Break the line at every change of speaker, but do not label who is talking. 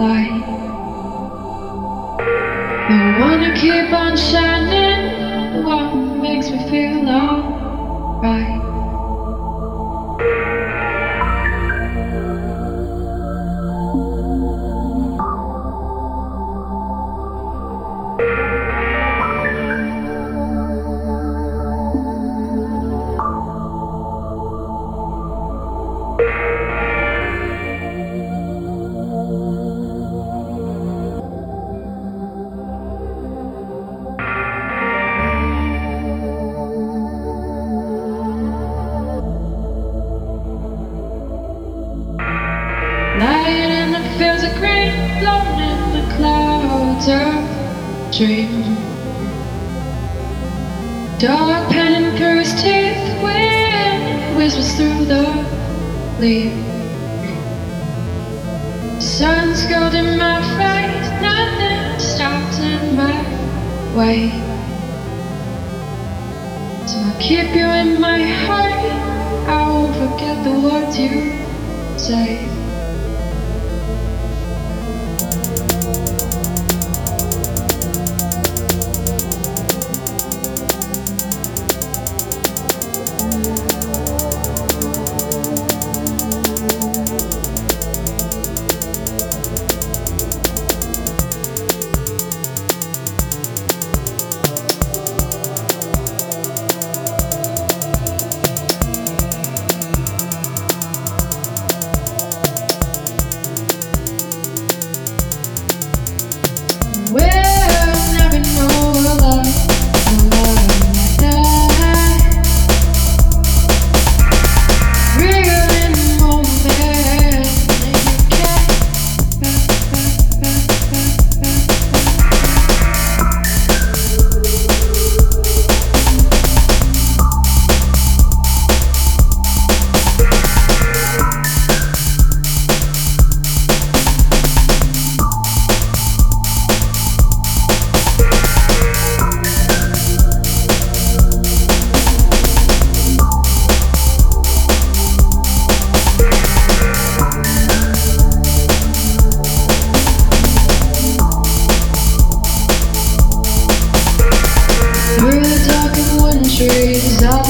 light. The one who keep on shining. Lying in the fields of green, blown in the clouds of dream. Dog panting through his teeth, wind whispers through the leaf. Sun's gold in my face, nothing stops in my way. So I keep you in my heart, I won't forget the words you say. Trees, all